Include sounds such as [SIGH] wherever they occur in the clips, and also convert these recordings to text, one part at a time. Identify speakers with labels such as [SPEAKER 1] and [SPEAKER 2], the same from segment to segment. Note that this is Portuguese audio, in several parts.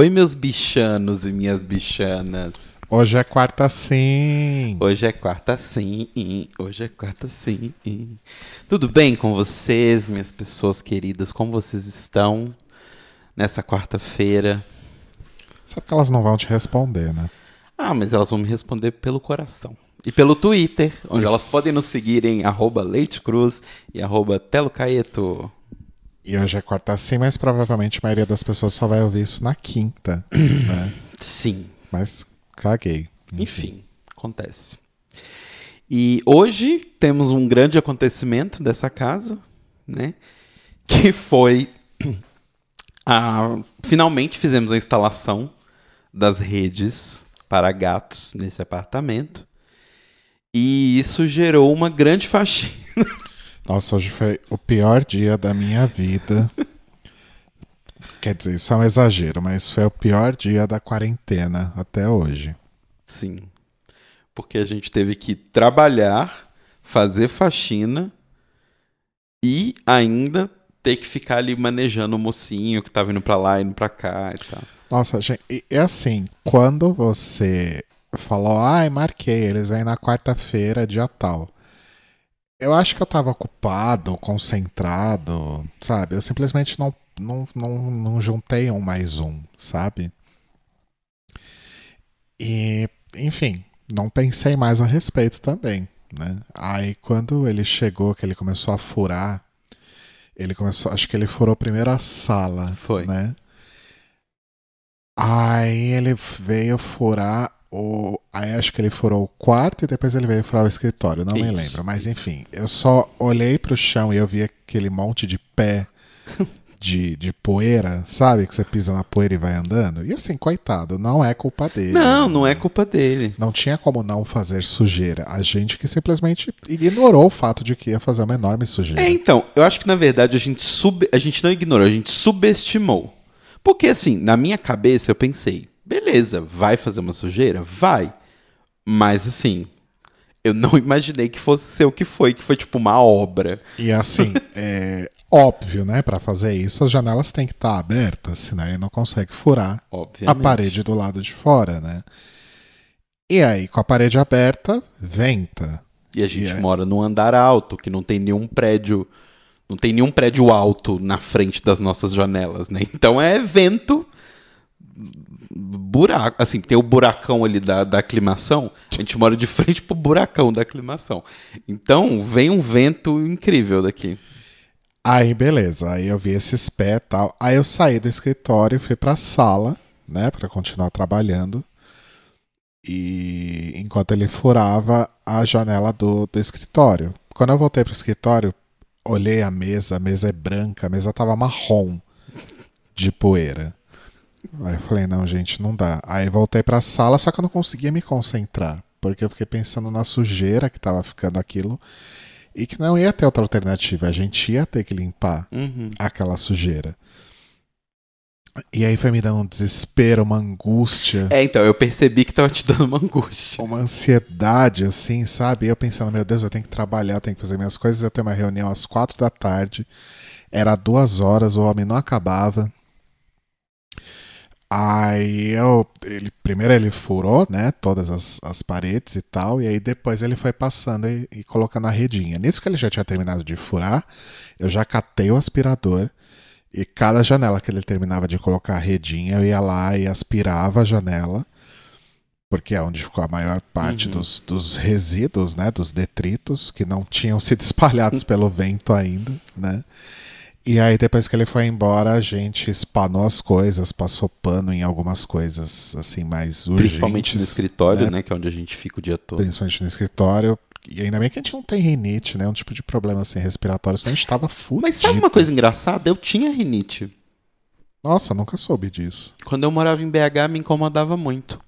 [SPEAKER 1] Oi, meus bichanos e minhas bichanas.
[SPEAKER 2] Hoje é quarta sim.
[SPEAKER 1] Hoje é quarta sim. Hoje é quarta sim. Tudo bem com vocês, minhas pessoas queridas? Como vocês estão nessa quarta-feira?
[SPEAKER 2] Sabe que elas não vão te responder, né?
[SPEAKER 1] Ah, mas elas vão me responder pelo coração. E pelo Twitter, onde Isso. elas podem nos seguir em arroba leitecruz e arroba telocaeto.
[SPEAKER 2] E hoje é quarta sim, mas provavelmente a maioria das pessoas só vai ouvir isso na quinta, [CLEARS THROAT] né?
[SPEAKER 1] Sim.
[SPEAKER 2] Mas caguei.
[SPEAKER 1] Enfim. Enfim, acontece. E hoje temos um grande acontecimento dessa casa, né? Que foi a finalmente fizemos a instalação das redes para gatos nesse apartamento. E isso gerou uma grande faxina. [LAUGHS]
[SPEAKER 2] Nossa, hoje foi o pior dia da minha vida. [LAUGHS] Quer dizer, isso é um exagero, mas foi o pior dia da quarentena até hoje.
[SPEAKER 1] Sim. Porque a gente teve que trabalhar, fazer faxina e ainda ter que ficar ali manejando o mocinho que tava indo pra lá, indo pra cá e tal.
[SPEAKER 2] Nossa, gente, é assim, quando você falou, ai, marquei, eles vêm na quarta-feira, dia tal. Eu acho que eu tava ocupado, concentrado, sabe? Eu simplesmente não, não, não, não juntei um mais um, sabe? E, enfim, não pensei mais a respeito também, né? Aí quando ele chegou, que ele começou a furar, ele começou, acho que ele furou primeiro a sala,
[SPEAKER 1] Foi.
[SPEAKER 2] né? Aí ele veio furar o, aí acho que ele furou o quarto e depois ele veio furar o escritório, não isso, me lembro. Mas isso. enfim, eu só olhei pro chão e eu vi aquele monte de pé [LAUGHS] de, de poeira, sabe? Que você pisa na poeira e vai andando. E assim, coitado, não é culpa dele.
[SPEAKER 1] Não, não é culpa dele.
[SPEAKER 2] Não tinha como não fazer sujeira. A gente que simplesmente ignorou o fato de que ia fazer uma enorme sujeira.
[SPEAKER 1] É, então, eu acho que na verdade a gente, sub, a gente não ignorou, a gente subestimou. Porque assim, na minha cabeça eu pensei, Beleza, vai fazer uma sujeira? Vai. Mas assim, eu não [LAUGHS] imaginei que fosse ser o que foi, que foi tipo uma obra.
[SPEAKER 2] E assim, [LAUGHS] é óbvio, né? Para fazer isso, as janelas têm que estar tá abertas, senão ele não consegue furar
[SPEAKER 1] Obviamente.
[SPEAKER 2] a parede do lado de fora, né? E aí, com a parede aberta, venta.
[SPEAKER 1] E a gente e mora num andar alto, que não tem nenhum prédio. Não tem nenhum prédio alto na frente das nossas janelas, né? Então é vento buraco, assim, tem o buracão ali da, da aclimação, a gente mora de frente pro buracão da aclimação. Então, vem um vento incrível daqui.
[SPEAKER 2] Aí, beleza. Aí eu vi esses pés e tal. Aí eu saí do escritório fui pra sala, né, para continuar trabalhando. E enquanto ele furava a janela do, do escritório. Quando eu voltei pro escritório, olhei a mesa, a mesa é branca, a mesa tava marrom de poeira. Aí eu falei, não, gente, não dá. Aí voltei pra sala, só que eu não conseguia me concentrar. Porque eu fiquei pensando na sujeira que tava ficando aquilo. E que não ia ter outra alternativa. A gente ia ter que limpar
[SPEAKER 1] uhum.
[SPEAKER 2] aquela sujeira. E aí foi me dando um desespero, uma angústia.
[SPEAKER 1] É, então, eu percebi que tava te dando uma angústia.
[SPEAKER 2] Uma ansiedade, assim, sabe? E eu pensando, meu Deus, eu tenho que trabalhar, eu tenho que fazer minhas coisas, eu tenho uma reunião às quatro da tarde. Era duas horas, o homem não acabava. Aí eu, ele, primeiro ele furou, né, todas as, as paredes e tal, e aí depois ele foi passando e, e colocando a redinha. Nisso que ele já tinha terminado de furar, eu já catei o aspirador e cada janela que ele terminava de colocar a redinha, eu ia lá e aspirava a janela, porque é onde ficou a maior parte uhum. dos, dos resíduos, né, dos detritos que não tinham sido [LAUGHS] espalhados pelo vento ainda, né. E aí, depois que ele foi embora, a gente espanou as coisas, passou pano em algumas coisas, assim, mais urgentes.
[SPEAKER 1] Principalmente no escritório, né? né? Que é onde a gente fica o dia todo.
[SPEAKER 2] Principalmente no escritório. E ainda bem que a gente não tem rinite, né? Um tipo de problema, assim, respiratório, senão a gente tava fudido.
[SPEAKER 1] Mas sabe uma coisa engraçada? Eu tinha rinite.
[SPEAKER 2] Nossa, nunca soube disso.
[SPEAKER 1] Quando eu morava em BH, me incomodava muito.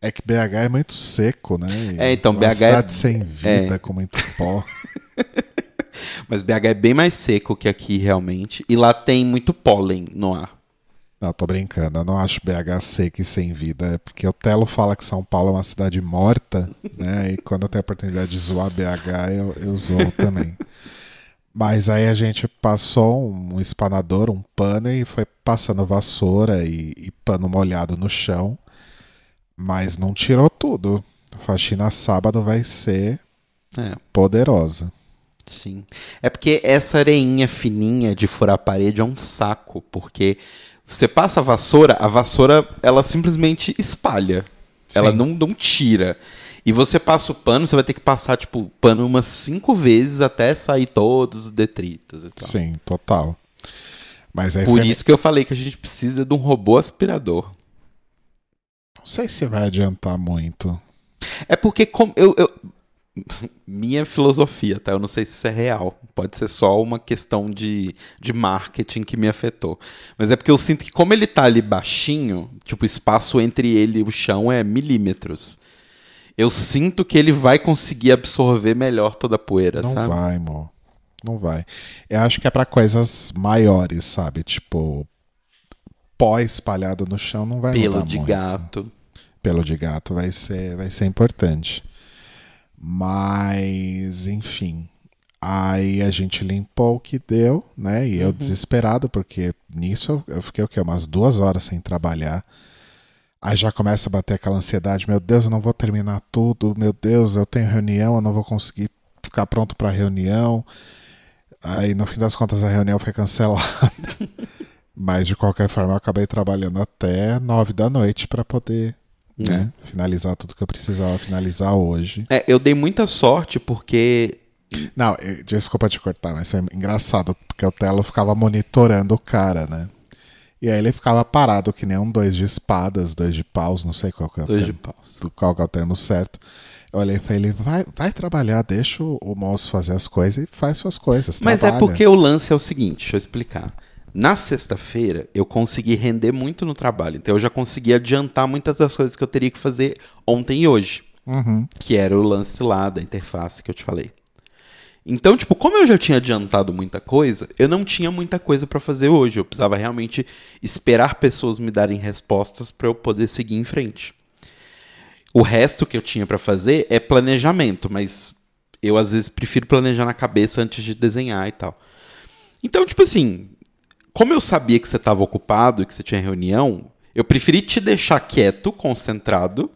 [SPEAKER 2] É que BH é muito seco, né?
[SPEAKER 1] É, então,
[SPEAKER 2] Uma
[SPEAKER 1] BH
[SPEAKER 2] cidade
[SPEAKER 1] é...
[SPEAKER 2] sem vida, é. com muito pó. [LAUGHS]
[SPEAKER 1] Mas BH é bem mais seco que aqui, realmente. E lá tem muito pólen no ar.
[SPEAKER 2] Não, tô brincando. Eu não acho BH seco e sem vida. É porque o Telo fala que São Paulo é uma cidade morta, né? E quando eu tenho a oportunidade de zoar BH, eu, eu zoo também. Mas aí a gente passou um espanador, um pano e foi passando vassoura e, e pano molhado no chão. Mas não tirou tudo. A faxina sábado vai ser
[SPEAKER 1] É.
[SPEAKER 2] poderosa.
[SPEAKER 1] Sim. É porque essa areinha fininha de furar a parede é um saco, porque você passa a vassoura, a vassoura ela simplesmente espalha. Ela
[SPEAKER 2] Sim.
[SPEAKER 1] não, não tira. E você passa o pano, você vai ter que passar, tipo, pano umas cinco vezes até sair todos os detritos e tal.
[SPEAKER 2] Sim, total. Mas
[SPEAKER 1] Por
[SPEAKER 2] foi-
[SPEAKER 1] isso que eu falei que a gente precisa de um robô aspirador.
[SPEAKER 2] não sei se vai adiantar muito.
[SPEAKER 1] É porque como eu, eu- minha filosofia, tá? Eu não sei se isso é real. Pode ser só uma questão de, de marketing que me afetou. Mas é porque eu sinto que como ele tá ali baixinho, tipo, o espaço entre ele e o chão é milímetros. Eu sinto que ele vai conseguir absorver melhor toda a poeira,
[SPEAKER 2] Não
[SPEAKER 1] sabe?
[SPEAKER 2] vai, amor. Não vai. Eu acho que é pra coisas maiores, sabe? Tipo, pó espalhado no chão não vai
[SPEAKER 1] Pelo de
[SPEAKER 2] muito.
[SPEAKER 1] gato.
[SPEAKER 2] Pelo de gato vai ser, vai ser importante. Mas, enfim. Aí a gente limpou o que deu, né? E eu
[SPEAKER 1] Uhum.
[SPEAKER 2] desesperado, porque nisso eu fiquei o quê? Umas duas horas sem trabalhar. Aí já começa a bater aquela ansiedade: meu Deus, eu não vou terminar tudo. Meu Deus, eu tenho reunião, eu não vou conseguir ficar pronto pra reunião. Aí no fim das contas a reunião foi cancelada. [LAUGHS] Mas de qualquer forma eu acabei trabalhando até nove da noite pra poder né, finalizar tudo que eu precisava finalizar hoje.
[SPEAKER 1] É, eu dei muita sorte porque
[SPEAKER 2] Não, desculpa te cortar, mas foi engraçado, porque o Telo ficava monitorando o cara, né? E aí ele ficava parado que nem um dois de espadas, dois de paus, não sei qual que é o
[SPEAKER 1] dois de
[SPEAKER 2] termo,
[SPEAKER 1] paus.
[SPEAKER 2] do- qual que é o termo certo. Eu olhei e falei, vai, vai trabalhar, deixa o, o moço fazer as coisas e faz suas coisas.
[SPEAKER 1] Mas
[SPEAKER 2] trabalha.
[SPEAKER 1] é porque o lance é o seguinte, deixa eu explicar. Na sexta-feira, eu consegui render muito no trabalho. Então, eu já consegui adiantar muitas das coisas que eu teria que fazer ontem e hoje.
[SPEAKER 2] Uhum.
[SPEAKER 1] Que era o lance lá da interface que eu te falei. Então, tipo, como eu já tinha adiantado muita coisa, eu não tinha muita coisa pra fazer hoje. Eu precisava realmente esperar pessoas me darem respostas pra eu poder seguir em frente. O resto que eu tinha pra fazer é planejamento, mas eu às vezes prefiro planejar na cabeça antes de desenhar e tal. Então, tipo assim, como eu sabia que você estava ocupado, que você tinha reunião, eu preferi te deixar quieto, concentrado,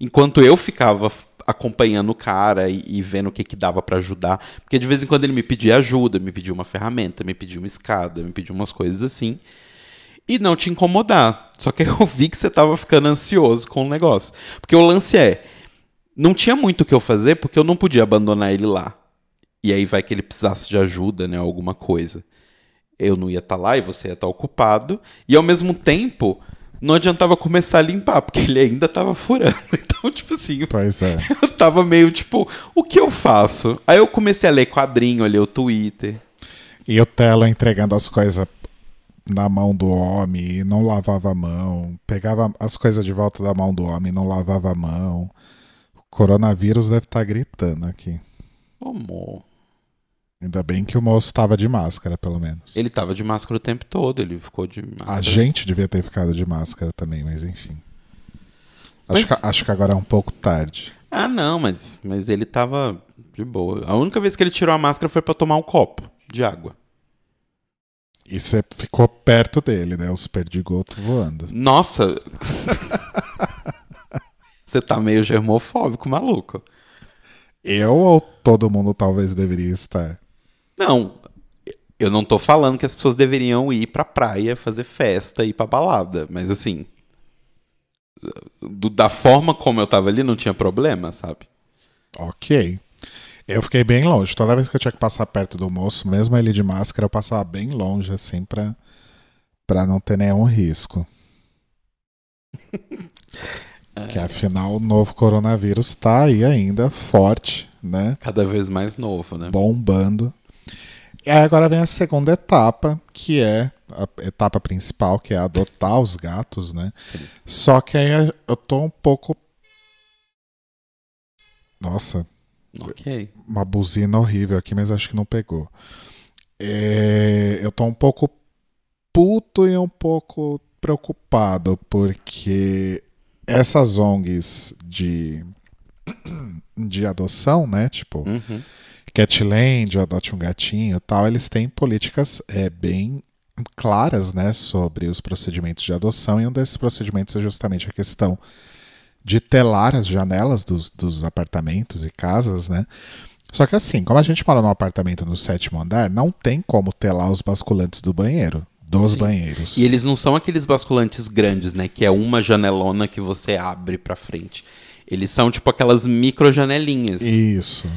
[SPEAKER 1] enquanto eu ficava acompanhando o cara e, e vendo o que, que dava pra ajudar. Porque de vez em quando ele me pedia ajuda, me pedia uma ferramenta, me pedia uma escada, me pedia umas coisas assim. E não te incomodar. Só que [LAUGHS] eu vi que você tava ficando ansioso com o negócio. Porque o lance é, não tinha muito o que eu fazer porque eu não podia abandonar ele lá. E aí vai que ele precisasse de ajuda, né, alguma coisa. Eu não ia estar lá e você ia estar ocupado. E ao mesmo tempo, não adiantava começar a limpar, porque ele ainda tava furando. [LAUGHS] Então, tipo assim,
[SPEAKER 2] Pois é. [LAUGHS]
[SPEAKER 1] eu tava meio tipo, o que eu faço? Aí eu comecei a ler quadrinho, a ler o Twitter.
[SPEAKER 2] E o Telo entregando as coisas na mão do homem não lavava a mão. Pegava as coisas de volta da mão do homem não lavava a mão. O coronavírus deve estar gritando aqui.
[SPEAKER 1] Amor.
[SPEAKER 2] Ainda bem que o moço estava de máscara, pelo menos.
[SPEAKER 1] Ele tava de máscara o tempo todo, ele ficou de máscara.
[SPEAKER 2] A gente devia ter ficado de máscara também, mas enfim. Acho,
[SPEAKER 1] Mas-
[SPEAKER 2] que, acho que agora é um pouco tarde.
[SPEAKER 1] Ah, não, mas, mas ele tava de boa. A única vez que ele tirou a máscara foi pra tomar um copo de água.
[SPEAKER 2] E você ficou perto dele, né? Os perdigotos voando.
[SPEAKER 1] Nossa! [LAUGHS] Você tá meio germofóbico, maluco.
[SPEAKER 2] Eu ou todo mundo talvez deveria estar?
[SPEAKER 1] Não, eu não tô falando que as pessoas deveriam ir pra praia, fazer festa, ir pra balada, mas assim, do- da forma como eu tava ali, não tinha problema, sabe?
[SPEAKER 2] Ok. Eu fiquei bem longe. Toda vez que eu tinha que passar perto do moço, mesmo ele de máscara, eu passava bem longe, assim, pra, pra não ter nenhum risco. [LAUGHS] Que afinal o novo coronavírus tá aí ainda, forte, né?
[SPEAKER 1] Cada vez mais novo, né?
[SPEAKER 2] Bombando. E aí agora vem a segunda etapa, que é a etapa principal, que é adotar os gatos, né? Só que aí eu tô um pouco. Nossa,
[SPEAKER 1] Ok.
[SPEAKER 2] uma buzina horrível aqui, mas acho que não pegou. É, eu tô um pouco puto e um pouco preocupado, porque essas ONGs de, [CLEARS THROAT] de adoção, né? Tipo,
[SPEAKER 1] Uhum.
[SPEAKER 2] Catland, Adote um Gatinho e tal, eles têm políticas é, bem claras né, sobre os procedimentos de adoção, e um desses procedimentos é justamente a questão de telar as janelas dos, dos apartamentos e casas, né? Só que assim, como a gente mora num apartamento no sétimo andar, não tem como telar os basculantes do banheiro. Dos
[SPEAKER 1] Sim.
[SPEAKER 2] banheiros.
[SPEAKER 1] E eles não são aqueles basculantes grandes, né? Que é uma janelona que você abre pra frente. Eles são tipo aquelas micro janelinhas.
[SPEAKER 2] Isso.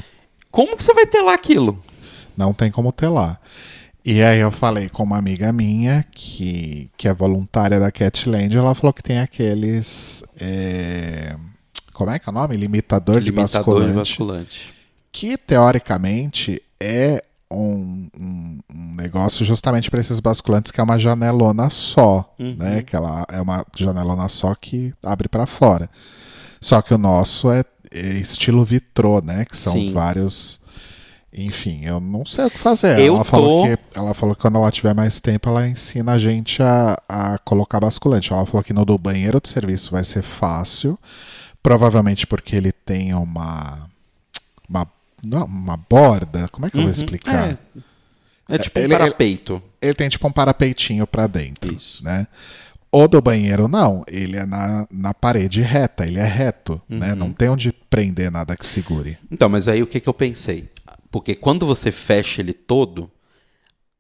[SPEAKER 1] Como que você vai ter lá aquilo?
[SPEAKER 2] Não tem como telar. E aí eu falei com uma amiga minha que, que é voluntária da Catland, ela falou que tem aqueles. é, Como é que é o nome? Limitador, de
[SPEAKER 1] Limitador de
[SPEAKER 2] basculante.
[SPEAKER 1] basculante.
[SPEAKER 2] que teoricamente é um, um- um negócio justamente para esses basculantes que é uma janelona só,
[SPEAKER 1] Uhum.
[SPEAKER 2] né? Que ela é uma janelona só que abre para fora. Só que o nosso é estilo vitrô, né? Que são
[SPEAKER 1] Sim.
[SPEAKER 2] vários. Enfim, eu não sei o que fazer.
[SPEAKER 1] Eu
[SPEAKER 2] ela, falou
[SPEAKER 1] tô-
[SPEAKER 2] que, ela falou que quando ela tiver mais tempo, ela ensina a gente a, a colocar basculante. Ela falou que no do banheiro de serviço vai ser fácil. Provavelmente porque ele tem uma. Uma, não, uma borda. Como é que eu vou
[SPEAKER 1] Uhum.
[SPEAKER 2] explicar?
[SPEAKER 1] É, é tipo um
[SPEAKER 2] Ele- ele-
[SPEAKER 1] parapeito.
[SPEAKER 2] Ele tem tipo um parapeitinho pra dentro.
[SPEAKER 1] Isso.
[SPEAKER 2] Né? O do banheiro, não. Ele é na, na parede reta, ele é reto.
[SPEAKER 1] Uhum.
[SPEAKER 2] Né? Não tem onde prender nada que segure.
[SPEAKER 1] Então, mas aí o que, que eu pensei? Porque quando você fecha ele todo,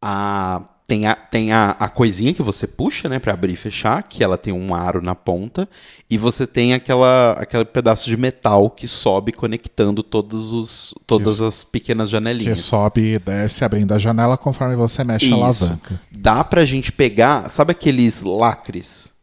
[SPEAKER 1] a, tem, a, tem a, a coisinha que você puxa, né, pra abrir e fechar, que ela tem um aro na ponta, e você tem aquela, aquele pedaço de metal que sobe conectando todos os, todas
[SPEAKER 2] Isso.
[SPEAKER 1] as pequenas
[SPEAKER 2] Que
[SPEAKER 1] janelinhas.
[SPEAKER 2] sobe e desce abrindo a janela conforme você mexe a
[SPEAKER 1] Isso.
[SPEAKER 2] alavanca.
[SPEAKER 1] Dá pra gente pegar, sabe aqueles lacres?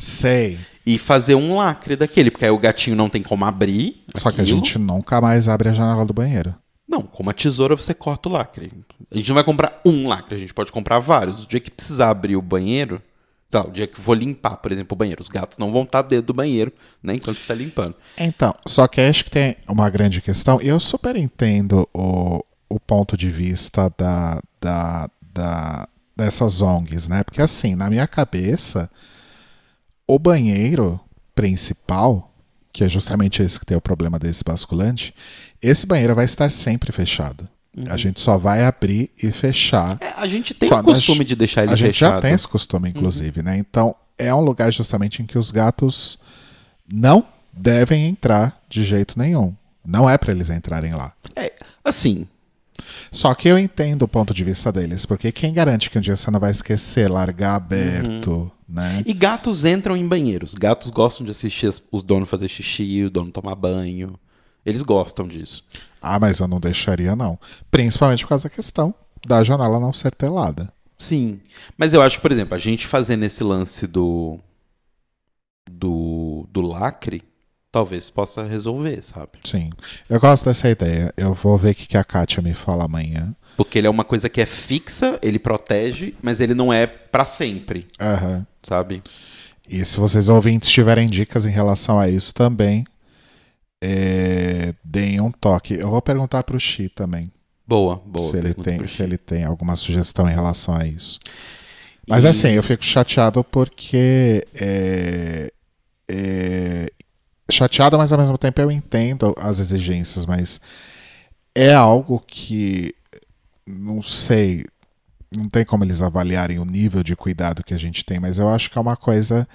[SPEAKER 2] Sei.
[SPEAKER 1] E fazer um lacre daquele, porque aí o gatinho não tem como abrir.
[SPEAKER 2] Só que a
[SPEAKER 1] aquilo.
[SPEAKER 2] gente nunca mais abre a janela do banheiro.
[SPEAKER 1] Não, com uma tesoura você corta o lacre. A gente não vai comprar um lacre, a gente pode comprar vários. O dia que precisar abrir o banheiro, tá, o dia que for limpar, por exemplo, o banheiro, os gatos não vão estar dentro do banheiro, né, enquanto está limpando.
[SPEAKER 2] Então, só que acho que tem uma grande questão, eu super entendo o, o ponto de vista da, da, da, dessas ONGs, né? Porque assim, na minha cabeça, o banheiro principal, que é justamente esse que tem o problema desse basculante, esse banheiro vai estar sempre fechado. A gente só vai abrir e fechar
[SPEAKER 1] É, a gente tem o
[SPEAKER 2] a
[SPEAKER 1] costume
[SPEAKER 2] gente-
[SPEAKER 1] de deixar ele
[SPEAKER 2] a gente
[SPEAKER 1] fechado.
[SPEAKER 2] já tem esse costume, inclusive, né? Então, é um lugar justamente em que os gatos não devem entrar de jeito nenhum. Não é pra eles entrarem lá.
[SPEAKER 1] É, assim,
[SPEAKER 2] Só que eu entendo o ponto de vista deles, porque quem garante que um dia você não vai esquecer, largar aberto,
[SPEAKER 1] Uhum.
[SPEAKER 2] né?
[SPEAKER 1] e gatos entram em banheiros. Gatos gostam de assistir as- os donos fazer xixi, o dono tomar banho. Eles gostam disso.
[SPEAKER 2] Ah, mas eu não deixaria, não. Principalmente por causa da questão da janela não ser telada.
[SPEAKER 1] Sim. Mas eu acho que, por exemplo, a gente fazendo esse lance do. do. do lacre, talvez possa resolver, sabe?
[SPEAKER 2] Sim. Eu gosto dessa ideia. Eu vou ver o que que a Kátia me fala amanhã.
[SPEAKER 1] Porque ele é uma coisa que é fixa, ele protege, mas ele não é pra sempre,
[SPEAKER 2] Aham.
[SPEAKER 1] sabe?
[SPEAKER 2] E se vocês ouvintes tiverem dicas em relação a isso também, é, deem um toque. Eu vou perguntar pro Xi também
[SPEAKER 1] Boa, boa.
[SPEAKER 2] se, ele tem, se ele tem alguma sugestão em relação a isso. Mas
[SPEAKER 1] E-
[SPEAKER 2] assim, eu fico chateado porque. É, é, chateado, mas ao mesmo tempo eu entendo as exigências, mas é algo que. Não sei. Não tem como eles avaliarem o nível de cuidado que a gente tem, mas eu acho que é uma coisa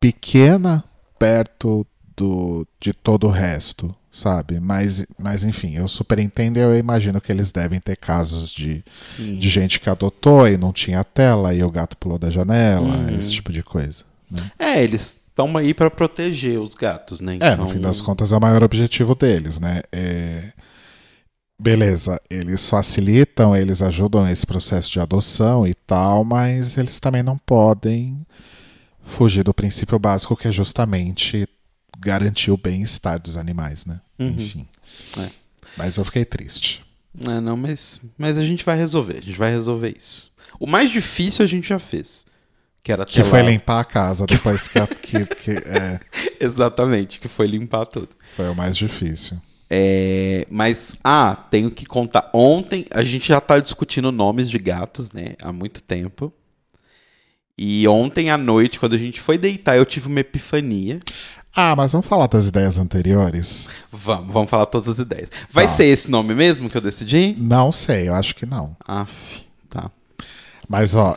[SPEAKER 2] pequena perto do, de todo o resto, sabe? Mas, mas enfim, eu super entendo e eu imagino que eles devem ter casos de,
[SPEAKER 1] Sim.
[SPEAKER 2] de gente que adotou e não tinha tela e o gato pulou da janela,
[SPEAKER 1] Uhum.
[SPEAKER 2] esse tipo de coisa. Né?
[SPEAKER 1] É, eles estão aí pra proteger os gatos, né?
[SPEAKER 2] É, no fim das contas é o maior objetivo deles, né? É... Beleza, eles facilitam, eles ajudam esse processo de adoção e tal, mas eles também não podem fugir do princípio básico que é justamente garantir o bem-estar dos animais, né?
[SPEAKER 1] Uhum.
[SPEAKER 2] Enfim.
[SPEAKER 1] É.
[SPEAKER 2] Mas eu fiquei triste.
[SPEAKER 1] É, não, mas, mas a gente vai resolver, a gente vai resolver isso. O mais difícil a gente já fez. Que era
[SPEAKER 2] Que
[SPEAKER 1] ter
[SPEAKER 2] foi
[SPEAKER 1] lá-
[SPEAKER 2] limpar a casa depois que, a- que, que é, [LAUGHS]
[SPEAKER 1] Exatamente, que foi limpar tudo.
[SPEAKER 2] foi o mais difícil.
[SPEAKER 1] É, mas, ah, tenho que contar. Ontem a gente já tá discutindo nomes de gatos, né? Há muito tempo. E ontem à noite, quando a gente foi deitar, eu tive uma epifania.
[SPEAKER 2] Ah, mas vamos falar das ideias anteriores?
[SPEAKER 1] Vamos, vamos falar todas as ideias. Vai
[SPEAKER 2] Tá.
[SPEAKER 1] ser esse nome mesmo que eu decidi?
[SPEAKER 2] Não sei, eu acho que não.
[SPEAKER 1] Aff, tá.
[SPEAKER 2] Mas, ó,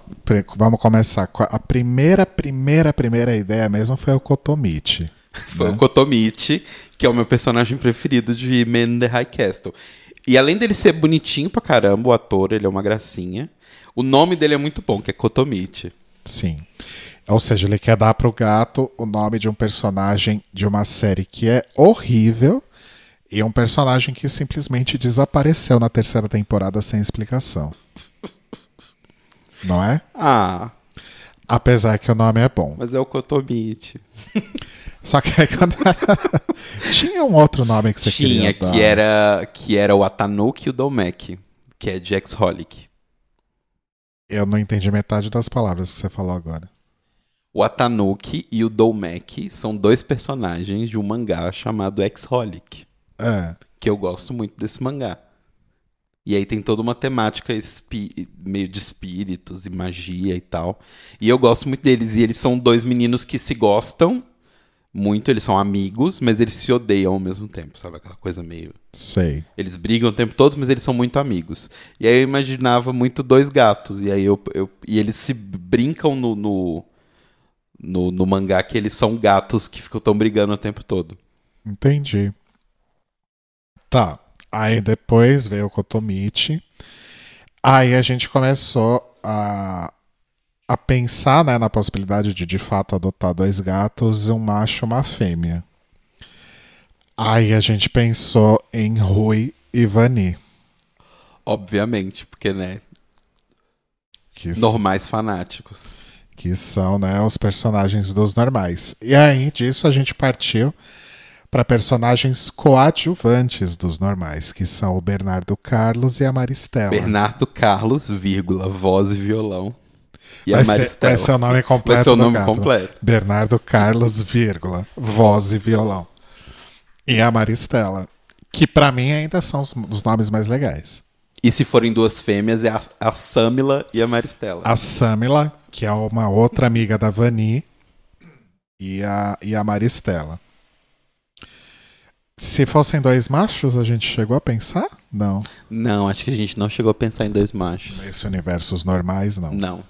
[SPEAKER 2] vamos começar. com a- primeira, primeira, primeira ideia mesmo foi o Kotomichi. [LAUGHS]
[SPEAKER 1] Foi o Kotomichi, que é o meu personagem preferido de Man in the High Castle. E além dele ser bonitinho pra caramba, o ator, ele é uma gracinha. O nome dele é muito bom, que é Kotomichi.
[SPEAKER 2] Sim. Ou seja, ele quer dar pro gato o nome de um personagem de uma série que é horrível e um personagem que simplesmente desapareceu na terceira temporada sem explicação. Não é?
[SPEAKER 1] Ah,
[SPEAKER 2] Apesar que o nome é bom.
[SPEAKER 1] mas é o Kotomichi. [LAUGHS]
[SPEAKER 2] Só que aí quando... [LAUGHS] tinha um outro nome que você
[SPEAKER 1] Tinha,
[SPEAKER 2] queria dar.
[SPEAKER 1] que era, que era o Atanuki e o Domek, que é Jax Holic.
[SPEAKER 2] Eu não entendi metade das palavras que você falou agora.
[SPEAKER 1] O Atanuki e o Domek são dois personagens de um mangá chamado X-Holic,
[SPEAKER 2] É.
[SPEAKER 1] que eu gosto muito desse mangá. E aí tem toda uma temática meio de espíritos e magia e tal. E eu gosto muito deles. E eles são dois meninos que se gostam muito, eles são amigos, mas eles se odeiam ao mesmo tempo, sabe? Aquela coisa meio.
[SPEAKER 2] Sei.
[SPEAKER 1] Eles brigam o tempo todo, mas eles são muito amigos. E aí eu imaginava muito dois gatos. E aí eu. eu- e eles se brincam no, no, no, no mangá que eles são gatos que ficam tão brigando o tempo todo.
[SPEAKER 2] Entendi. Tá. Aí depois veio o Kotomichi. Aí a gente começou a, a pensar né, na possibilidade de de fato adotar dois gatos, um macho e uma fêmea. Aí a gente pensou em Rui e Vani.
[SPEAKER 1] Obviamente, porque, né?
[SPEAKER 2] Que,
[SPEAKER 1] Normais fanáticos.
[SPEAKER 2] Que são né, os personagens dos normais. E aí disso a gente partiu para personagens coadjuvantes dos normais, que são o Bernardo Carlos e a Maristela.
[SPEAKER 1] Bernardo Carlos, vírgula, voz e violão. E
[SPEAKER 2] vai,
[SPEAKER 1] a
[SPEAKER 2] ser,
[SPEAKER 1] Maristela.
[SPEAKER 2] vai ser o nome completo
[SPEAKER 1] Vai ser o nome
[SPEAKER 2] gato, né?
[SPEAKER 1] completo.
[SPEAKER 2] Bernardo Carlos, vírgula, voz e violão. E a Maristela, que pra mim ainda são os, os nomes mais legais.
[SPEAKER 1] E se forem duas fêmeas, é a, a Samila e a Maristela.
[SPEAKER 2] A Samila, que é uma outra amiga da Vani, e a, e a Maristela. Se fossem dois machos, a gente chegou a pensar? Não.
[SPEAKER 1] Não, acho que a gente não chegou a pensar em dois machos.
[SPEAKER 2] Nesse universo, os normais, não.
[SPEAKER 1] Não.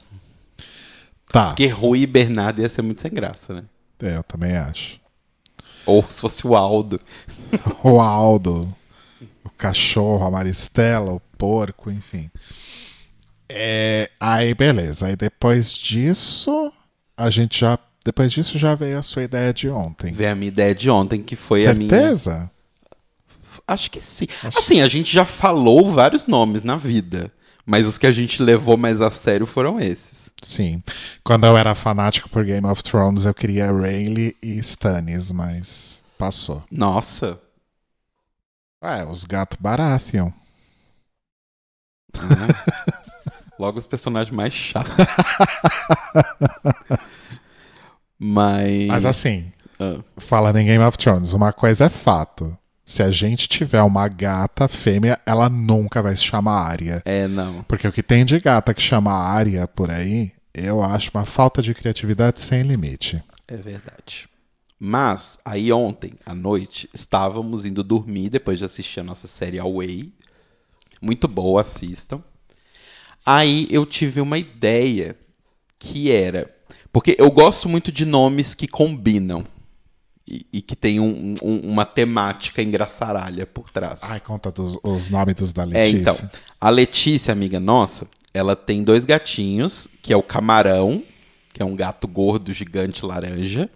[SPEAKER 2] Tá.
[SPEAKER 1] Porque Rui e Bernardo ia ser muito sem graça, né?
[SPEAKER 2] É, eu também acho.
[SPEAKER 1] Ou se fosse o Aldo. [LAUGHS]
[SPEAKER 2] O Aldo, cachorro, a Maristela, o porco, enfim. É, aí, beleza. Aí depois disso, a gente já. Depois disso já veio a sua ideia de ontem.
[SPEAKER 1] Veio a minha ideia de ontem, que foi a minha.
[SPEAKER 2] Certeza?
[SPEAKER 1] Acho que sim. Assim, a gente já falou vários nomes na vida. Mas os que a gente levou mais a sério foram esses.
[SPEAKER 2] Sim. Quando eu era fanático por Game of Thrones, eu queria Rayleigh e Stannis, mas passou.
[SPEAKER 1] Nossa.
[SPEAKER 2] É, os gatos Baratheon.
[SPEAKER 1] né? [LAUGHS] Logo os personagens mais chatos. [LAUGHS] Mas.
[SPEAKER 2] Mas assim,
[SPEAKER 1] Ah,
[SPEAKER 2] falando em Game of Thrones, uma coisa é fato. Se a gente tiver uma gata fêmea, ela nunca vai se chamar Arya.
[SPEAKER 1] é, não.
[SPEAKER 2] Porque o que tem de gata que chama Arya por aí, eu acho uma falta de criatividade sem limite.
[SPEAKER 1] É verdade. Mas, aí ontem, à noite, estávamos indo dormir depois de assistir a nossa série Away. Muito boa, assistam. Aí eu tive uma ideia que era. Porque eu gosto muito de nomes que combinam. E, e que tem um- um- uma temática engraçaralha por trás.
[SPEAKER 2] Ai, conta dos, os nomes dos da
[SPEAKER 1] É,
[SPEAKER 2] Letícia.
[SPEAKER 1] então. A Letícia, amiga nossa, ela tem dois gatinhos, que é o Camarão, que é um gato gordo, gigante, laranja,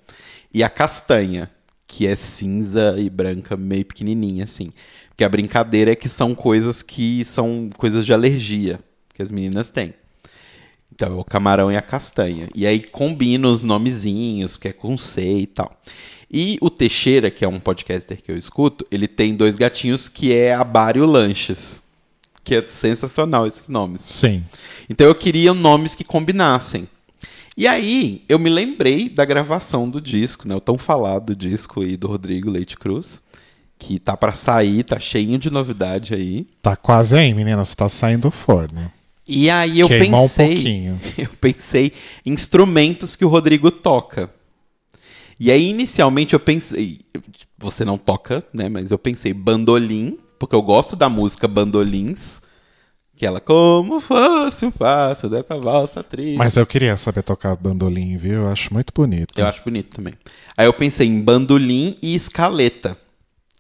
[SPEAKER 1] e a Castanha, que é cinza e branca, meio pequenininha, assim. Porque a brincadeira é que são coisas que são coisas de alergia que as meninas têm. Então, é o camarão e a castanha. E aí combina os nomezinhos, que é com C e tal. E o Teixeira, que é um podcaster que eu escuto, ele tem dois gatinhos que é a Bar e o Lanches. Que é sensacional esses nomes.
[SPEAKER 2] Sim.
[SPEAKER 1] Então eu queria nomes que combinassem. E aí, eu me lembrei da gravação do disco, né? O tão falado disco aí do Rodrigo Leite Cruz, que tá pra sair, tá cheio de novidade aí.
[SPEAKER 2] Tá quase aí, menina. Você tá saindo do forno.
[SPEAKER 1] E aí eu
[SPEAKER 2] Queimou um
[SPEAKER 1] pensei,
[SPEAKER 2] pouquinho. [LAUGHS]
[SPEAKER 1] eu pensei em instrumentos que o Rodrigo toca. E aí, inicialmente, eu pensei. Você não toca, né? Mas eu pensei bandolim, porque eu gosto da música Bandolins. Que ela, como fosse o passo dessa valsa triste.
[SPEAKER 2] Mas eu queria saber tocar bandolim, viu? Eu acho muito bonito.
[SPEAKER 1] Eu acho bonito também. Aí eu pensei em bandolim e escaleta.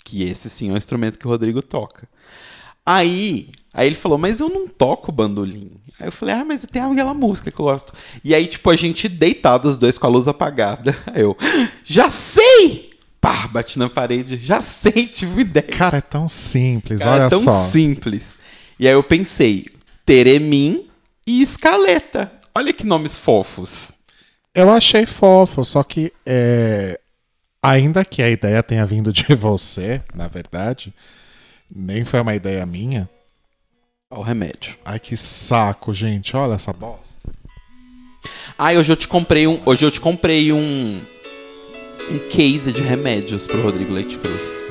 [SPEAKER 1] Que esse sim é um instrumento que o Rodrigo toca. Aí, aí ele falou, mas eu não toco bandolim. Aí eu falei, ah, mas tem aquela música que eu gosto. E aí, tipo, a gente deitado os dois com a luz apagada. Aí [LAUGHS] eu, já sei! Pá, bati na parede, já sei, tive ideia.
[SPEAKER 2] Cara, é tão simples,
[SPEAKER 1] Cara,
[SPEAKER 2] olha
[SPEAKER 1] é tão
[SPEAKER 2] só.
[SPEAKER 1] simples. E aí eu pensei, Teremim e Escaleta. Olha que nomes fofos.
[SPEAKER 2] Eu achei fofo, só que é, ainda que a ideia tenha vindo de [LAUGHS] você, na verdade, nem foi uma ideia minha.
[SPEAKER 1] Olha o remédio.
[SPEAKER 2] Ai, que saco, gente. Olha essa bosta.
[SPEAKER 1] Ah, hoje eu te comprei um. Hoje eu te comprei um. Um case de remédios pro Rodrigo Leite Cruz.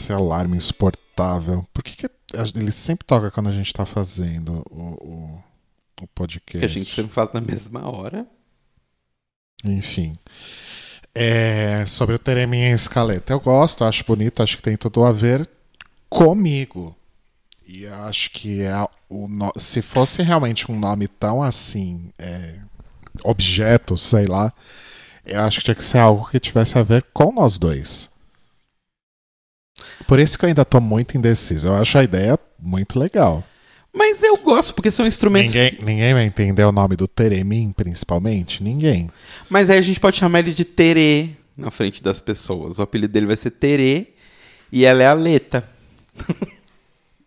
[SPEAKER 2] Esse alarme insuportável. Por que, que ele sempre toca quando a gente tá fazendo o, o, o podcast?
[SPEAKER 1] Que a gente sempre faz na mesma hora.
[SPEAKER 2] Enfim. É, sobre o Tereminha Escaleta. Eu gosto, acho bonito, acho que tem tudo a ver comigo. E acho que é o no... se fosse realmente um nome tão assim, é, objeto, sei lá, eu acho que tinha que ser algo que tivesse a ver com nós dois. Por isso que eu ainda tô muito indeciso. Eu acho a ideia muito legal.
[SPEAKER 1] Mas eu gosto, porque são instrumentos.
[SPEAKER 2] Ninguém,
[SPEAKER 1] que-
[SPEAKER 2] ninguém vai entender o nome do Teremin, principalmente? Ninguém.
[SPEAKER 1] Mas aí a gente pode chamar ele de Terê na frente das pessoas. O apelido dele vai ser Terê e ela é a Leta. [LAUGHS]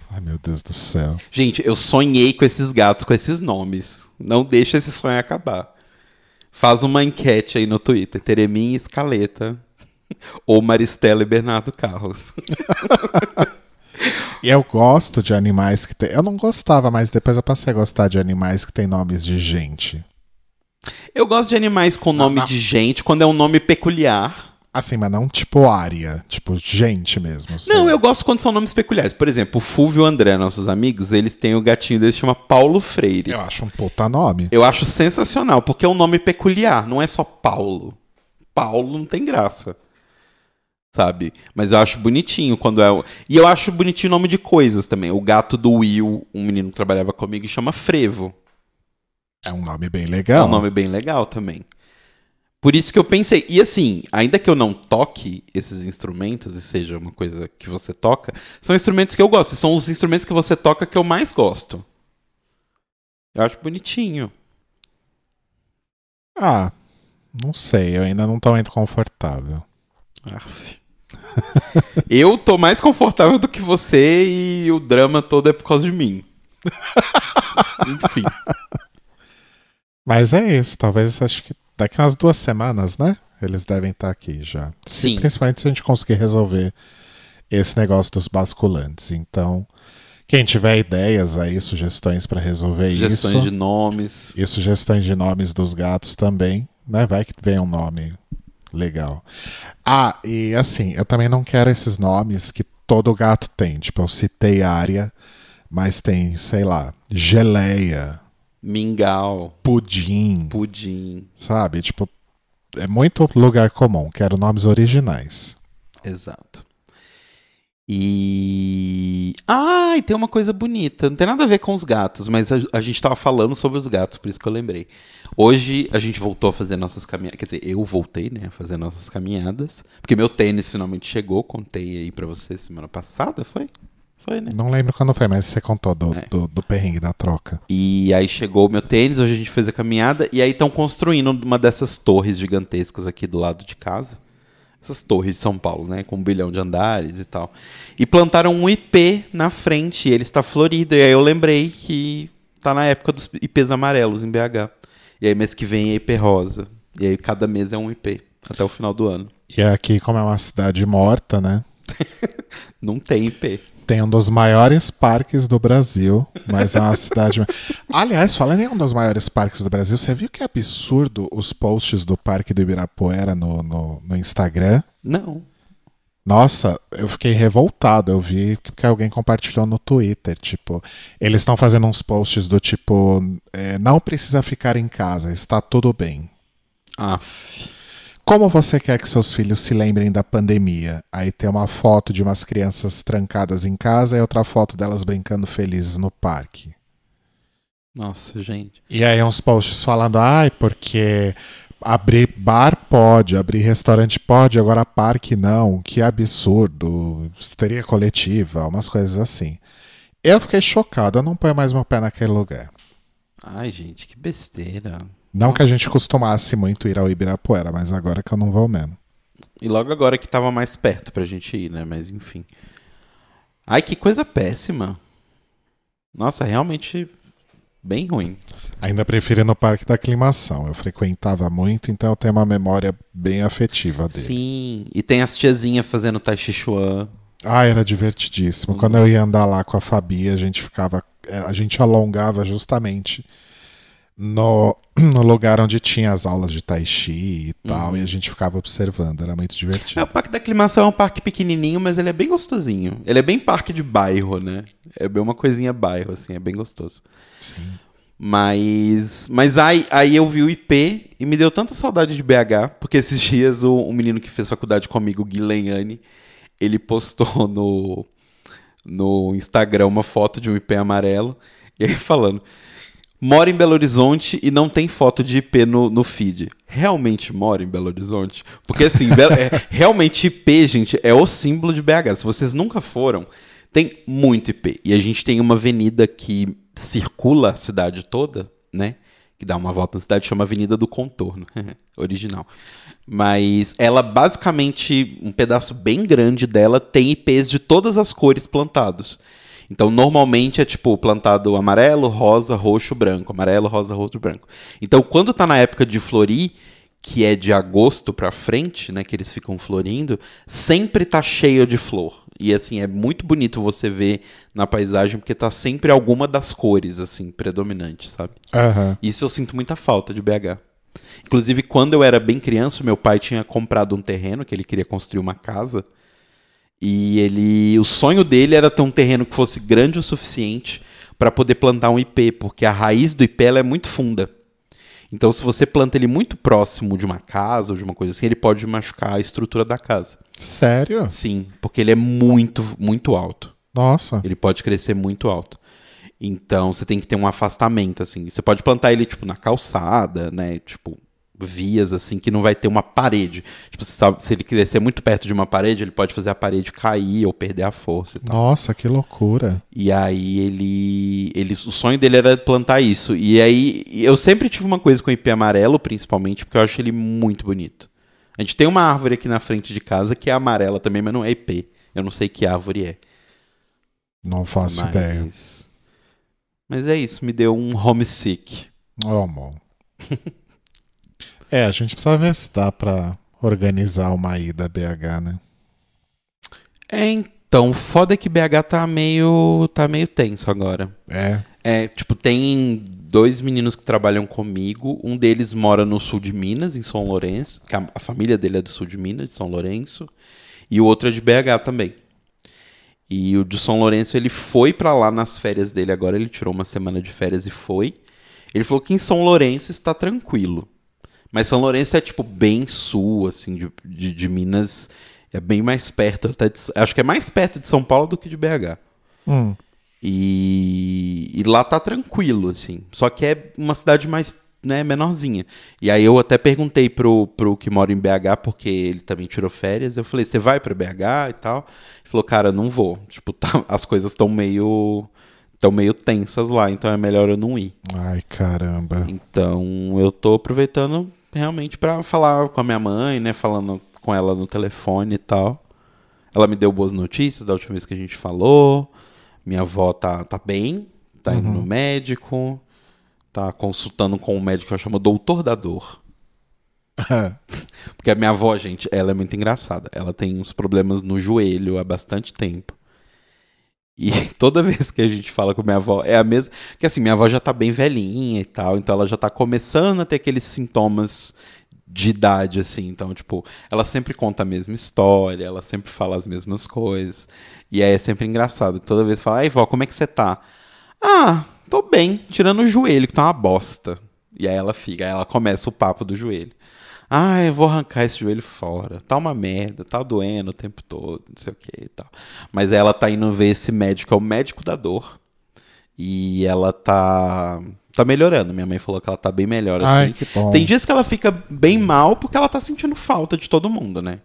[SPEAKER 2] Ai, meu Deus do céu.
[SPEAKER 1] Gente, eu sonhei com esses gatos, com esses nomes. Não deixa esse sonho acabar. Faz uma enquete aí no Twitter. Teremin e Escaleta. Ou Maristela e Bernardo Carlos.
[SPEAKER 2] E [LAUGHS] eu gosto de animais que tem. Eu não gostava, mas depois eu passei a gostar de animais que tem nomes de gente.
[SPEAKER 1] Eu gosto de animais com nome
[SPEAKER 2] não.
[SPEAKER 1] de gente, quando é um nome peculiar.
[SPEAKER 2] Assim, mas não tipo área, tipo gente mesmo. sei
[SPEAKER 1] Não,
[SPEAKER 2] lá.
[SPEAKER 1] eu gosto quando são nomes peculiares. Por exemplo, o Fulvio e o André, nossos amigos, eles têm o gatinho deles que chama Paulo Freire.
[SPEAKER 2] Eu acho um puta nome.
[SPEAKER 1] Eu acho sensacional, porque é um nome peculiar, não é só Paulo. Paulo não tem graça. Sabe? Mas eu acho bonitinho quando é. o- E eu acho bonitinho o nome de coisas também. O gato do Will, um menino que trabalhava comigo, chama Frevo.
[SPEAKER 2] É um nome bem
[SPEAKER 1] É
[SPEAKER 2] legal.
[SPEAKER 1] um nome bem legal também. Por isso que eu pensei. E assim, ainda que eu não toque esses instrumentos e seja uma coisa que você toca, são instrumentos que eu gosto. e São os instrumentos que você toca que eu mais gosto. Eu acho bonitinho.
[SPEAKER 2] Ah, não sei, eu ainda não tô muito confortável.
[SPEAKER 1] Aff. Eu tô mais confortável do que você e o drama todo é por causa de mim. [LAUGHS] Enfim.
[SPEAKER 2] Mas é isso, talvez acho que daqui umas duas semanas, né? Eles devem estar aqui já.
[SPEAKER 1] Sim.
[SPEAKER 2] Principalmente se a gente conseguir resolver esse negócio dos basculantes. Então, quem tiver ideias aí, sugestões pra resolver
[SPEAKER 1] Sugestões
[SPEAKER 2] isso.
[SPEAKER 1] de nomes.
[SPEAKER 2] E sugestões de nomes dos gatos também, né? Vai que vem um nome legal. Ah, e assim, eu também não quero esses nomes que todo gato tem. Tipo, eu citei área, mas tem, sei lá, geleia,
[SPEAKER 1] Mingau,
[SPEAKER 2] pudim,
[SPEAKER 1] pudim.
[SPEAKER 2] sabe? Tipo, é muito lugar comum. Quero nomes originais.
[SPEAKER 1] Exato. E. Ah, e tem uma coisa bonita. Não tem nada a ver com os gatos, mas a, a gente tava falando sobre os gatos, por isso que eu lembrei. Hoje a gente voltou a fazer nossas caminhadas. Quer dizer, eu voltei, né, a fazer nossas caminhadas. Porque meu tênis finalmente chegou. Contei aí pra você semana passada, foi? Foi, né?
[SPEAKER 2] Não lembro quando foi, mas você contou do,
[SPEAKER 1] É.
[SPEAKER 2] do, do perrengue da troca.
[SPEAKER 1] E aí chegou o meu tênis, hoje a gente fez a caminhada, e aí estão construindo uma dessas torres gigantescas aqui do lado de casa. Essas torres de São Paulo, né? Com um bilhão de andares e tal. E plantaram um IP na frente, e ele está florido. E aí eu lembrei que tá na época dos IPs amarelos em BH. E aí mês que vem é IP rosa. E aí cada mês é um IP, até o final do ano.
[SPEAKER 2] E aqui, como é uma cidade morta, né? [LAUGHS]
[SPEAKER 1] Não tem IP.
[SPEAKER 2] Tem um dos maiores parques do Brasil, mas é uma cidade. Aliás, falando em um dos maiores parques do Brasil, você viu que absurdo os posts do Parque do Ibirapuera no, no, no Instagram?
[SPEAKER 1] Não.
[SPEAKER 2] Nossa, eu fiquei revoltado. Eu vi que alguém compartilhou no Twitter. Tipo, eles estão fazendo uns posts do tipo: é, não precisa ficar em casa, está tudo bem.
[SPEAKER 1] Aff.
[SPEAKER 2] Como você quer que seus filhos se lembrem da pandemia? Aí tem uma foto de umas crianças trancadas em casa e outra foto delas brincando felizes no parque.
[SPEAKER 1] Nossa, gente.
[SPEAKER 2] E aí uns posts falando, ai, porque abrir bar pode, abrir restaurante pode, agora parque não, que absurdo, histeria coletiva, umas coisas assim. Eu fiquei chocado, eu não ponho mais meu pé naquele lugar.
[SPEAKER 1] Ai, gente, que besteira.
[SPEAKER 2] Não que a gente costumasse muito ir ao Ibirapuera, mas agora que eu não vou mesmo.
[SPEAKER 1] E logo agora que tava mais perto pra gente ir, né? Mas enfim. Ai, que coisa péssima. Nossa, realmente bem ruim.
[SPEAKER 2] Ainda prefiro ir no Parque da Aclimação. Eu frequentava muito, então eu tenho uma memória bem afetiva dele.
[SPEAKER 1] Sim, e tem as tiazinhas fazendo Tai Chi Chuan.
[SPEAKER 2] Ah, era divertidíssimo. Quando eu ia andar lá com a Fabi, a gente ficava. é, A gente alongava justamente no, [CLEARS THROAT] no lugar onde tinha as aulas de Tai Chi e tal, e a gente ficava observando. Era muito
[SPEAKER 1] É,
[SPEAKER 2] divertido.
[SPEAKER 1] o Parque da Aclimação é um parque pequenininho, mas ele é bem gostosinho. Ele é bem parque de bairro, né? É bem uma coisinha bairro, assim, é bem gostoso.
[SPEAKER 2] Sim.
[SPEAKER 1] Mas, mas aí, aí eu vi o IP e me deu tanta saudade de BH, porque esses [LAUGHS] dias o, o menino que fez faculdade comigo, o Gui Lenhani, ele postou [LAUGHS] no, no Instagram uma foto de um IP amarelo, e aí falando, mora em Belo Horizonte e não tem foto de IP no, no feed. Realmente mora em Belo Horizonte? Porque assim, é, [LAUGHS] realmente IP, gente, é o símbolo de BH. Se vocês nunca foram, tem muito IP. E a gente tem uma avenida que circula a cidade toda, né? Que dá uma volta na cidade, chama Avenida do Contorno. [LAUGHS] Original. Mas ela basicamente, um pedaço bem grande dela tem IPs de todas as cores plantados. Então, normalmente é tipo plantado amarelo, rosa, roxo, branco. Amarelo, rosa, roxo, branco. Então, quando tá na época de florir, que é de agosto pra frente, né, que eles ficam florindo, sempre tá cheio de flor. E assim, é muito bonito você ver na paisagem, porque tá sempre alguma das cores, assim, predominantes, sabe?
[SPEAKER 2] Aham.
[SPEAKER 1] Isso eu sinto muita falta de BH. Inclusive, quando eu era bem criança, meu pai tinha comprado um terreno que ele queria construir uma casa. E ele, o sonho dele era ter um terreno que fosse grande o suficiente para poder plantar um IP, porque a raiz do IP é muito funda. Então, se você planta ele muito próximo de uma casa ou de uma coisa assim, ele pode machucar a estrutura da casa.
[SPEAKER 2] Sério?
[SPEAKER 1] Sim, porque ele é muito, muito alto.
[SPEAKER 2] Nossa.
[SPEAKER 1] Ele pode crescer muito alto. Então você tem que ter um afastamento, assim. Você pode plantar ele, tipo, na calçada, né? Tipo, vias, assim, que não vai ter uma parede. Tipo, sabe, se ele crescer muito perto de uma parede, ele pode fazer a parede cair ou perder a força e tal.
[SPEAKER 2] Nossa, que loucura.
[SPEAKER 1] E aí ele, ele. O sonho dele era plantar isso. E aí eu sempre tive uma coisa com o IP amarelo, principalmente, porque eu acho ele muito bonito. A gente tem uma árvore aqui na frente de casa que é amarela também, mas não é IP. Eu não sei que árvore é.
[SPEAKER 2] Não faço
[SPEAKER 1] mas...
[SPEAKER 2] ideia.
[SPEAKER 1] Mas é isso, me deu um homesick.
[SPEAKER 2] Oh, amor. [LAUGHS] é, a gente precisa ver se dá pra organizar uma ida BH, né?
[SPEAKER 1] É, então, foda é que BH tá meio, tá meio tenso agora.
[SPEAKER 2] É.
[SPEAKER 1] É, tipo, tem dois meninos que trabalham comigo. Um deles mora no sul de Minas, em São Lourenço. Que a, a família dele é do sul de Minas, de São Lourenço. E o outro é de BH também. E o de São Lourenço, ele foi pra lá nas férias dele agora. Ele tirou uma semana de férias e foi. Ele falou que em São Lourenço está tranquilo. Mas São Lourenço é, tipo, bem sul, assim, de, de, de Minas. É bem mais perto. Até de- acho que é mais perto de São Paulo do que de BH.
[SPEAKER 2] Hum.
[SPEAKER 1] E, e lá tá tranquilo, assim. Só que é uma cidade mais, né, menorzinha. E aí eu até perguntei pro, pro que mora em BH, porque ele também tirou férias. Eu falei, você vai pra BH e tal? Ele falou, cara, não vou. Tipo, tá- [LAUGHS] as coisas estão meio. estão meio tensas lá, então é melhor eu não ir.
[SPEAKER 2] Ai, caramba.
[SPEAKER 1] Então eu tô aproveitando realmente pra falar com a minha mãe, né? Falando com ela no telefone e tal. Ela me deu boas notícias da última vez que a gente falou. Minha avó tá, tá bem, tá indo no médico, tá consultando com um médico que ela chama Doutor da Dor. [LAUGHS] Porque a minha avó, gente, ela é muito engraçada. Ela tem uns problemas no joelho há bastante tempo. E [LAUGHS] toda vez que a gente fala com minha avó, é a mesma. Que assim, minha avó já tá bem velhinha e tal, então ela já tá começando a ter aqueles sintomas de idade, assim. Então, tipo, ela sempre conta a mesma história, ela sempre fala as mesmas coisas. E aí é sempre engraçado. Toda vez fala, ai, vó, como é que você tá? Ah, tô bem, tirando o joelho, que tá uma bosta. E aí ela fica, aí ela começa o papo do joelho. Ah, eu vou arrancar esse joelho fora. Tá uma merda, tá doendo o tempo todo, não sei o que e tal. Mas ela tá indo ver esse médico, é o médico da dor. E ela tá tá melhorando. Minha mãe falou que ela tá bem melhor assim.
[SPEAKER 2] Ai, que bom.
[SPEAKER 1] Tem dias que ela fica bem mal porque ela tá sentindo falta de todo mundo, né?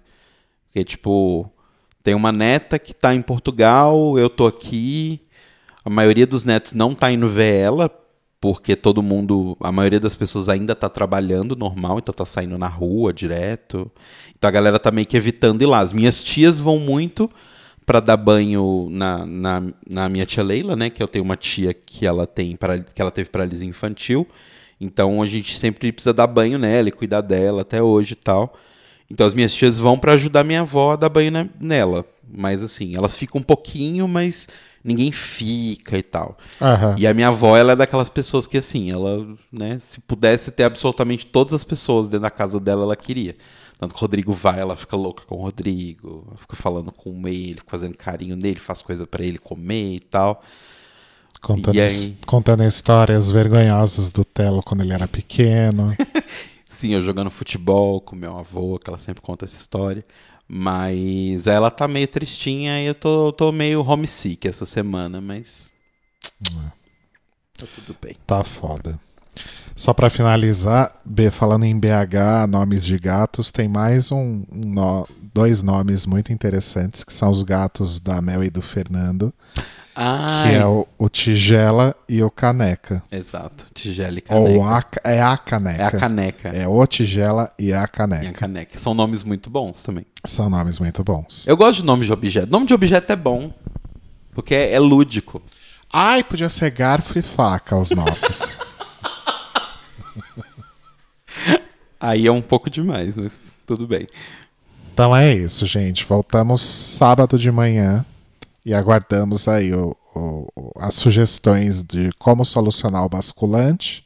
[SPEAKER 1] Porque tipo, tem uma neta que tá em Portugal, eu tô aqui. A maioria dos netos não tá indo ver ela porque todo mundo, a maioria das pessoas ainda tá trabalhando normal, então tá saindo na rua direto. Então a galera tá meio que evitando ir lá. As minhas tias vão muito para dar banho na, na, na, minha tia Leila, né? Que eu tenho uma tia que ela tem que ela teve paralisia infantil. Então a gente sempre precisa dar banho nela e cuidar dela até hoje e tal. Então as minhas tias vão para ajudar minha avó a dar banho na, nela. Mas assim, elas ficam um pouquinho, mas ninguém fica e tal.
[SPEAKER 2] Aham.
[SPEAKER 1] E a minha avó, ela é daquelas pessoas que, assim, ela, né, se pudesse ter absolutamente todas as pessoas dentro da casa dela, ela queria. Tanto que o Rodrigo vai, ela fica louca com o Rodrigo, ela fica falando com ele, fazendo carinho nele, faz coisa pra ele comer e tal.
[SPEAKER 2] Contando,
[SPEAKER 1] E aí?
[SPEAKER 2] contando histórias vergonhosas do Telo quando ele era pequeno. [LAUGHS]
[SPEAKER 1] Sim, eu jogando futebol com meu avô, que ela sempre conta essa história. Mas ela tá meio tristinha e eu tô, tô meio homesick essa semana, mas. Tá tudo bem.
[SPEAKER 2] Tá foda. Só pra finalizar, B, falando em BH, nomes de gatos, tem mais um, um nó- dois nomes muito interessantes, que são os gatos da Mel e do Fernando,
[SPEAKER 1] Ah,
[SPEAKER 2] que é o, o Tigela e o Caneca.
[SPEAKER 1] exato. Tigela e
[SPEAKER 2] Ou
[SPEAKER 1] caneca.
[SPEAKER 2] a, é a Caneca.
[SPEAKER 1] É a caneca.
[SPEAKER 2] É o Tigela e a
[SPEAKER 1] E a
[SPEAKER 2] Caneca.
[SPEAKER 1] caneca. São nomes muito bons também.
[SPEAKER 2] São nomes muito bons.
[SPEAKER 1] Eu gosto de nome de objeto. Nome de objeto é bom. Porque é, é lúdico.
[SPEAKER 2] Ai, podia ser garfo e faca os nossos. [LAUGHS]
[SPEAKER 1] Aí é um pouco demais, mas tudo bem.
[SPEAKER 2] Então é isso, gente. Voltamos sábado de manhã e aguardamos aí o- o- as sugestões de como solucionar o basculante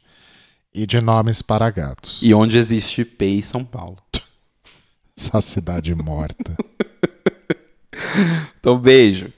[SPEAKER 2] e de nomes para gatos.
[SPEAKER 1] E onde existe IP em São Paulo. [LAUGHS]
[SPEAKER 2] Essa cidade morta. [LAUGHS]
[SPEAKER 1] Então, beijo.